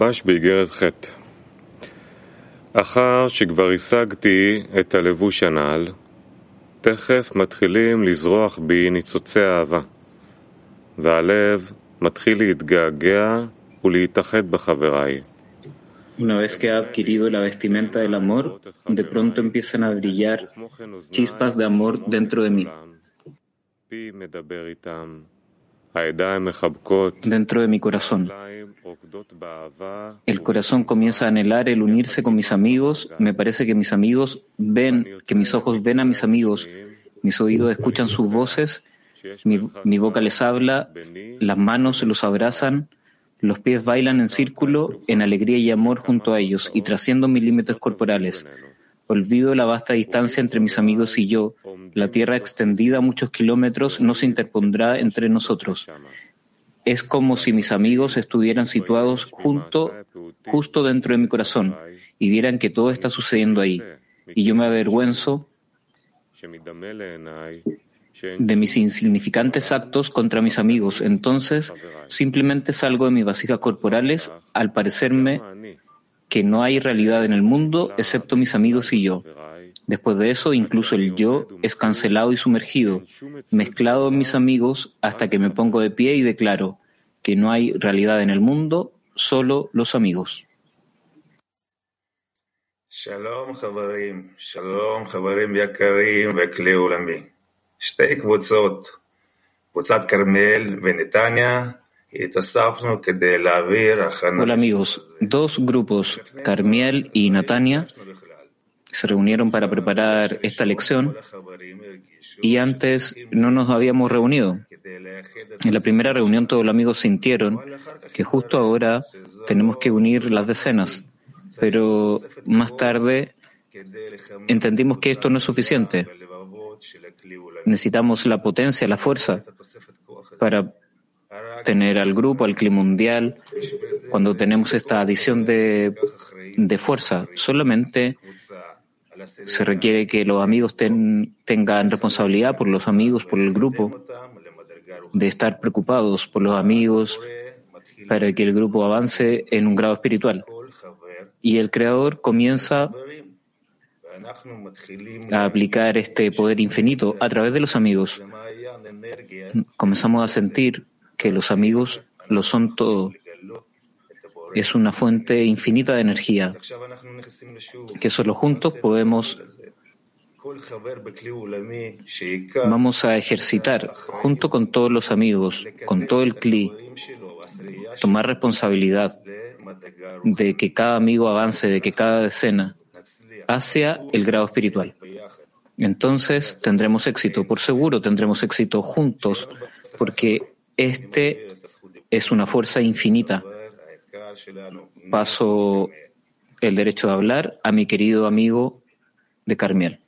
הרבש באיגרת ח' אחר שכבר השגתי את הלבוש הנ"ל, תכף מתחילים לזרוח בי ניצוצי אהבה, והלב מתחיל להתגעגע ולהתאחד בחבריי. Una vez que ha adquirido la vestimenta del amor, de pronto empiezan a brillar chispas de amor dentro de mí. Dentro de mi corazón. El corazón comienza a anhelar el unirse con mis amigos. Me parece que mis amigos ven, que mis ojos ven a mis amigos, mis oídos escuchan sus voces, mi, boca les habla, las manos los abrazan los pies bailan en círculo, en alegría y amor junto a ellos, y trasciendo mis límites corporales. Olvido la vasta distancia entre mis amigos y yo. La tierra extendida a muchos kilómetros no se interpondrá entre nosotros. Es como si mis amigos estuvieran situados junto, justo dentro de mi corazón y vieran que todo está sucediendo ahí. Y yo me avergüenzo de mis insignificantes actos contra mis amigos. Entonces, simplemente salgo de mis vasijas corporales al parecerme que no hay realidad en el mundo excepto mis amigos y yo. Después de eso, incluso el yo es cancelado y sumergido, mezclado en mis amigos hasta que me pongo de pie y declaro que no hay realidad en el mundo, solo los amigos. Shalom, Shalom, Hola amigos, dos grupos, Carmiel y Natania, se reunieron para preparar esta lección y antes no nos habíamos reunido. En la primera reunión todos los amigos sintieron que justo ahora tenemos que unir las decenas, pero más tarde entendimos que esto no es suficiente. Necesitamos la potencia, la fuerza para tener al grupo, al clima mundial. Cuando tenemos esta adición de, de fuerza, solamente se requiere que los amigos tengan responsabilidad por los amigos, por el grupo, de estar preocupados por los amigos para que el grupo avance en un grado espiritual. Y el Creador comienza a aplicar este poder infinito a través de los amigos. Comenzamos a sentir que los amigos lo son todo. Es una fuente infinita de energía, que solo juntos podemos Vamos a ejercitar junto con todos los amigos, con todo el CLI, tomar responsabilidad de que cada amigo avance, de que cada decena hacia el grado espiritual. Entonces tendremos éxito, por seguro tendremos éxito juntos, porque este es una fuerza infinita. Paso el derecho de hablar a mi querido amigo de Carmiel.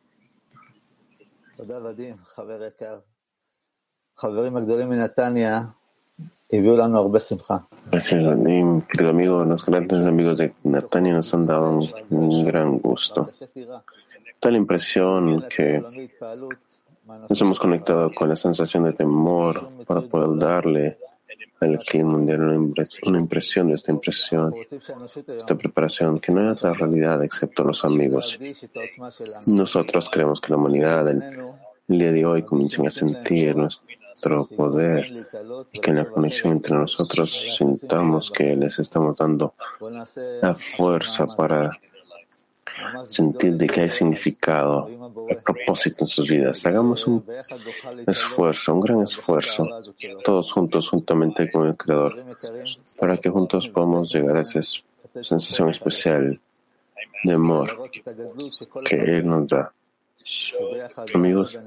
Gracias, querido amigo. Los grandes amigos de Natania nos han dado un, gran gusto. Tal impresión que nos hemos conectado con la sensación de temor para poder darle al clima mundial una impresión, de esta impresión, esta preparación, que no hay otra realidad excepto los amigos. Nosotros creemos que la humanidad el día de hoy comienza a sentir nuestro poder y que en la conexión entre nosotros sintamos que les estamos dando la fuerza para sentir de que hay significado, el propósito en sus vidas. Hagamos un esfuerzo, un gran esfuerzo, todos juntos, juntamente con el Creador, para que juntos podamos llegar a esa sensación especial de amor que Él nos da. Amigos,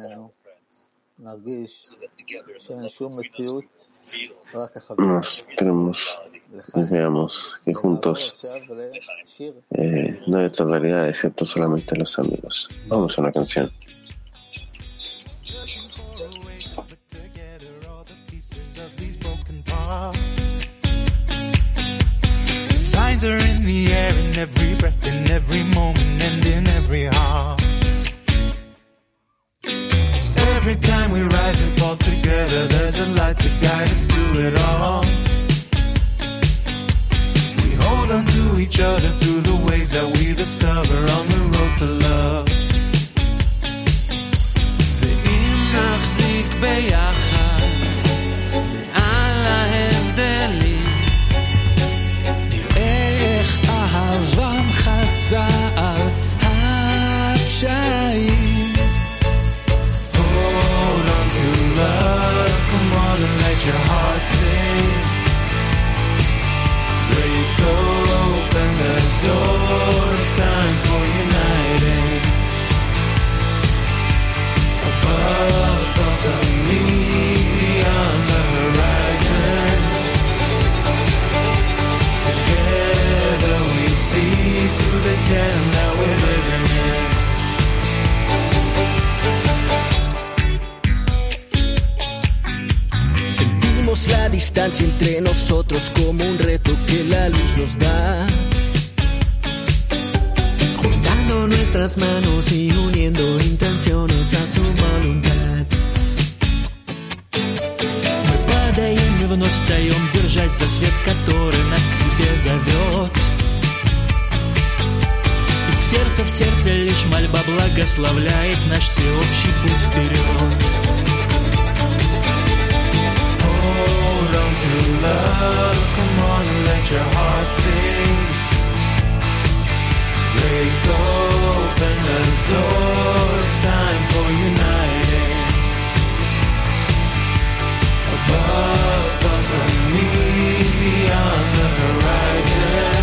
nos tenemos veamos que juntos eh, no hay otra realidad excepto solamente los amigos. Vamos a una canción. signs are in the air in every breath, in every moment, and in every heart. Every time we rise and fall together, there's a light to guide us through it all. Distancia entre nosotros como un reto que la luz nos da. Juntando nuestras manos y uniendo intenciones a su voluntad. Мы падаем и вновь встаем, держась за свет, который нас к себе зовет. И сердце в сердце лишь мольба благословляет наш всеобщий путь вперед. On to love, come on, and let your heart sing. Break open the door, it's time for uniting. Above us and me, beyond the horizon.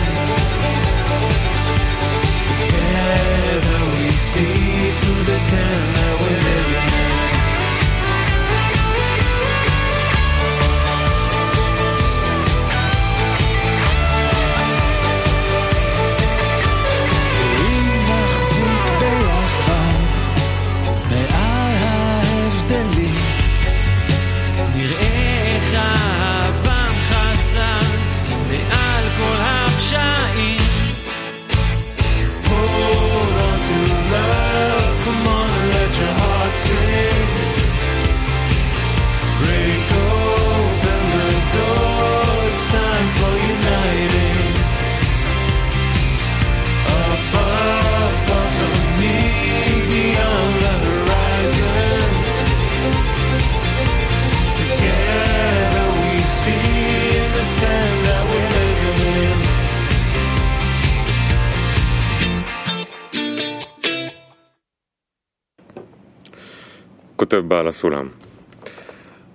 כותב בעל הסולם.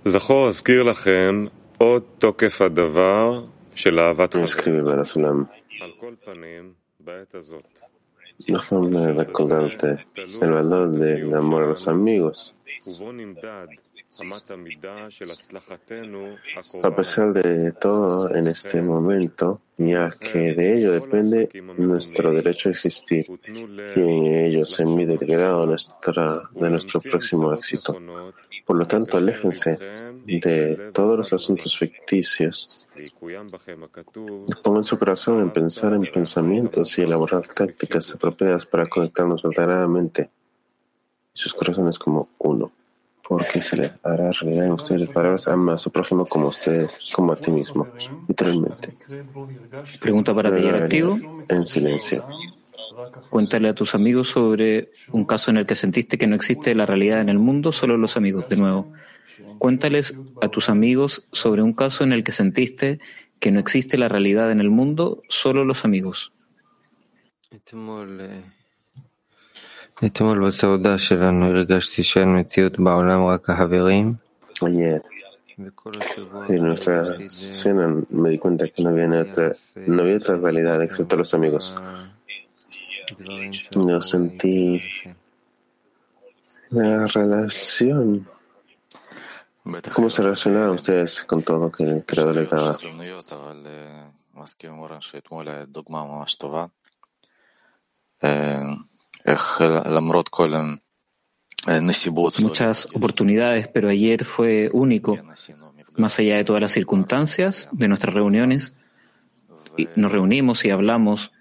זכור אזכיר לכם עוד תוקף הדבר של אהבת. Escribe Bala Sulam. על כל פנים, בעת הזאת, Déjame recordarte el valor del amor a los amigos. A pesar de todo, en este momento, ya que de ello depende nuestro derecho a existir, y en ello se mide el grado nuestra, de nuestro próximo éxito. Por lo tanto, aléjense de todos los asuntos ficticios. Pongan su corazón en pensar en pensamientos y elaborar tácticas apropiadas para conectarnos verdaderamente. Sus corazones como uno. Porque se le hará realidad en ustedes las palabras, ama a su prójimo como ustedes, como a ti mismo. Literalmente. Pregunta para taller activo. En silencio. Cuéntale a tus amigos sobre un caso en el que sentiste que no existe la realidad en el mundo, solo los amigos. De nuevo, cuéntales a tus amigos sobre un caso en el que sentiste que no existe la realidad en el mundo, solo los amigos. אתמול, אה, אתמול בסעודה שלנו הרגשתי שאין מציאות בעולם, רק החברים. Ayer, וכל השבוע en nuestra הרגשתי את זה cena, me di cuenta que no había, otra, no había otra realidad excepto los amigos. דברים No sentí la relación. ¿Cómo se relacionaban ustedes con todo lo que el Creador les daba? הזדמנויות, אבל אה, מסכים עם אורן שאתמול הייתה דוגמה ממש טובה. muchas oportunidades, pero ayer fue único, más allá de todas las circunstancias de nuestras reuniones. Nos reunimos y hablamos.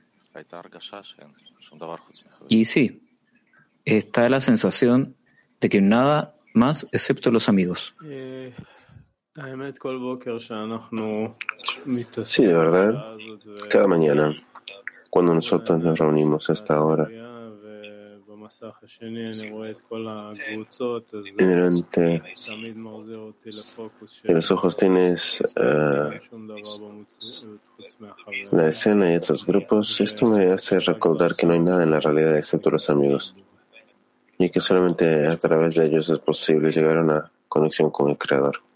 Y sí, está la sensación de que nada más excepto los amigos. Sí, de verdad. Cada mañana, cuando nosotros nos reunimos hasta ahora, delante de los ojos tienes la escena y otros grupos. Esto me hace recordar que no hay nada en la realidad excepto los amigos y que solamente a través de ellos es posible llegar a una conexión con el Creador.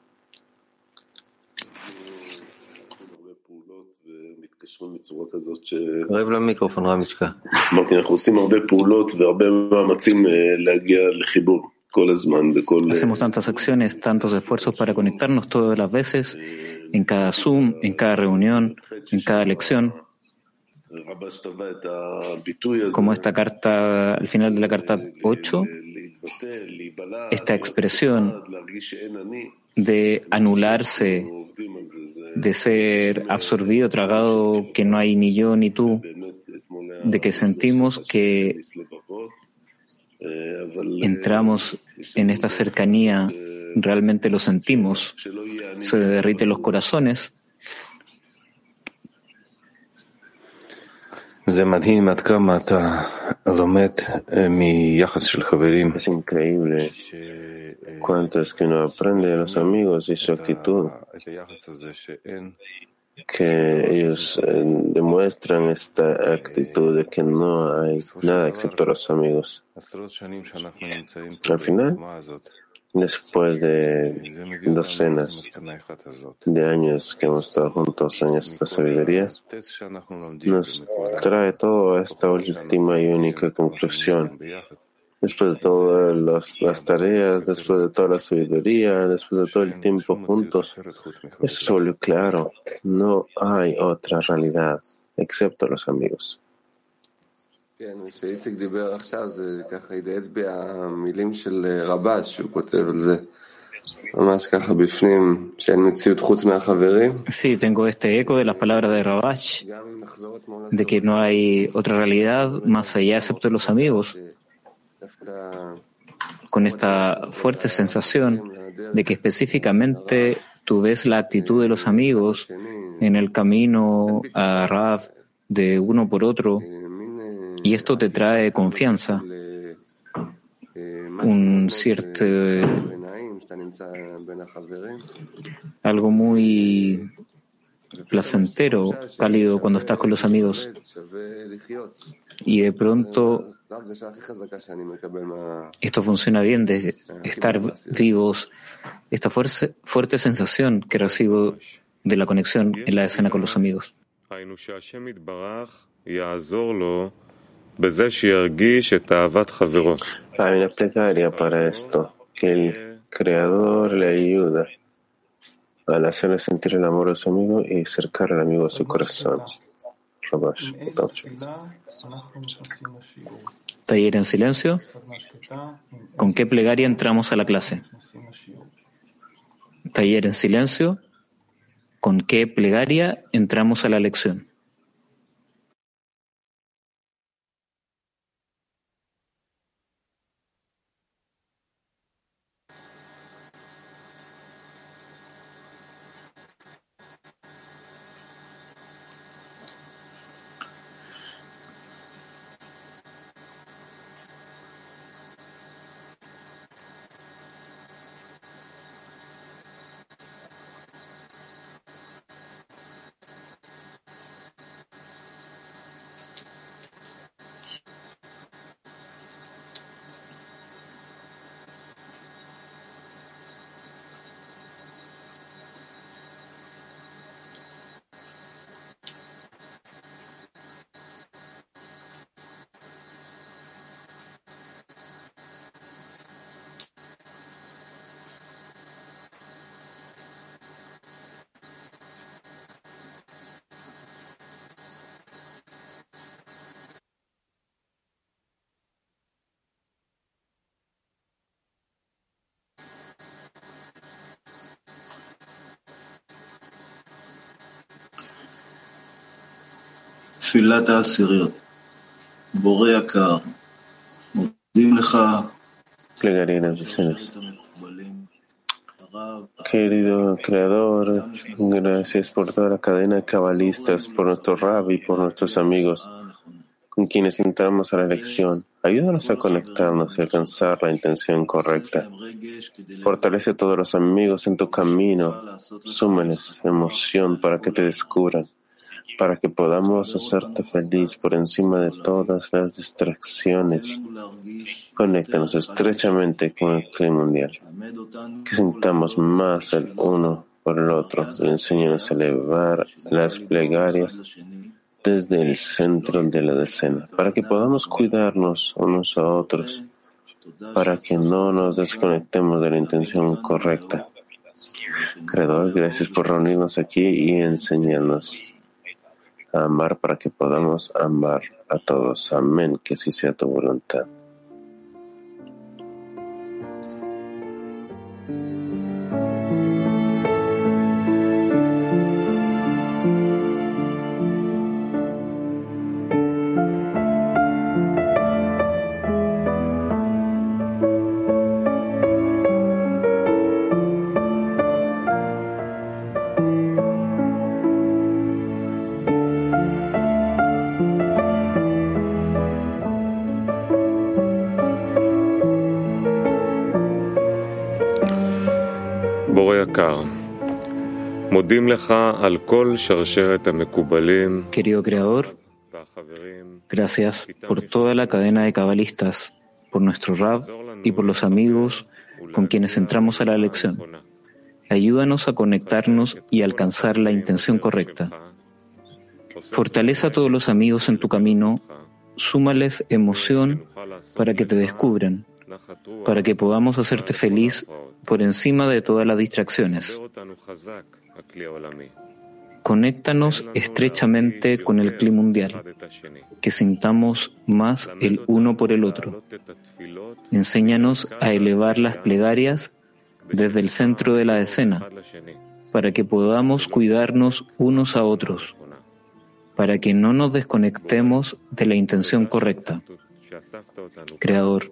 קרב למיקרופון רמיצ'קה. אמרתי, אנחנו עושים הרבה פעולות והרבה מאמצים אה, להגיע לחיבור כל הזמן, בכל... Hacemos tantas acciones, tantos esfuerzos para conectarnos todas las veces, en cada Zoom, en cada reunión, en cada lección, רבש טבע את הביטוי הזה, como esta carta, al final de la carta 8, להתבטא, להיבלע, esta expresión להרגיש שאין אני, de anularse de ser absorbido, tragado, que no hay ni yo ni tú, de que sentimos que entramos en esta cercanía, realmente lo sentimos, se derriten los corazones. Es increíble cuánto es que uno aprende de los amigos y su actitud, que ellos demuestran esta actitud de que no hay nada excepto los amigos. Al final, después de docenas de años que hemos estado juntos en esta sabiduría, nos trae toda esta última y única conclusión. Después de todas las, tareas, después de toda la sabiduría, después de todo el tiempo juntos, eso se volvió claro. No hay otra realidad, excepto los amigos. Sí, tengo este eco de las palabras de Rabash, de que no hay otra realidad más allá excepto los amigos, con esta fuerte sensación de que específicamente tú ves la actitud de los amigos en el camino a Rab de uno por otro, y esto te trae confianza, un cierto algo muy placentero, cálido cuando estás con los amigos. Y de pronto esto funciona bien de estar vivos, esta fuerte, fuerte sensación que recibo de la conexión en la escena con los amigos. Hay una plegaria para esto, que el Creador le ayuda al hacerle sentir el amor a su amigo y acercar al amigo a su corazón. Taller en silencio. ¿Con qué plegaria entramos a la clase? Taller en silencio. ¿Con qué plegaria entramos a la lección? תפילת העשיריות. בורא יקר, מודים לך plegaria en las escenas. שהיית מקובלים. הרב, Querido Creador, gracias por toda la cadena de cabalistas, por nuestro rabbi, por nuestros amigos, con quienes entramos a la lección. Ayúdanos a conectarnos y alcanzar la intención correcta. רגש כדי Fortalece a todos los amigos en tu camino. Súmeles emoción para que te descubran, para que podamos hacerte feliz por encima de todas las distracciones. Conéctanos estrechamente con el clima mundial, que sintamos más el uno por el otro. Enséñanos a elevar las plegarias desde el centro de la decena, para que podamos cuidarnos unos a otros, para que no nos desconectemos de la intención correcta. Creador, gracias por reunirnos aquí y enseñarnos amar para que podamos amar a todos. Amén, que así sea tu voluntad. Querido Creador, gracias por toda la cadena de cabalistas, por nuestro Rab y por los amigos con quienes entramos a la lección. Ayúdanos a conectarnos y alcanzar la intención correcta. Fortaleza a todos los amigos en tu camino, súmales emoción para que te descubran para que podamos hacerte feliz por encima de todas las distracciones. Conéctanos estrechamente con el clima mundial, que sintamos más el uno por el otro. Enséñanos a elevar las plegarias desde el centro de la escena, para que podamos cuidarnos unos a otros, para que no nos desconectemos de la intención correcta. Creador,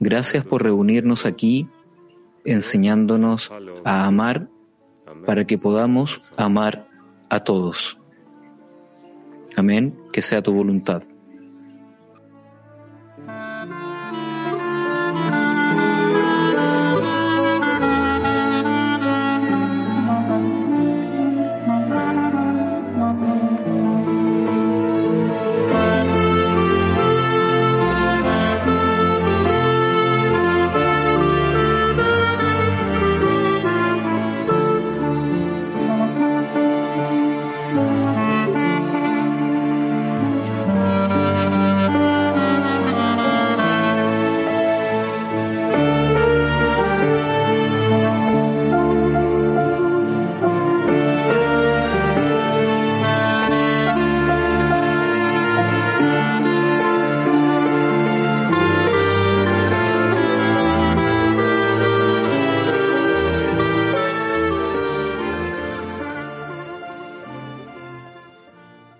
gracias por reunirnos aquí, enseñándonos a amar para que podamos amar a todos. Amén, que sea tu voluntad.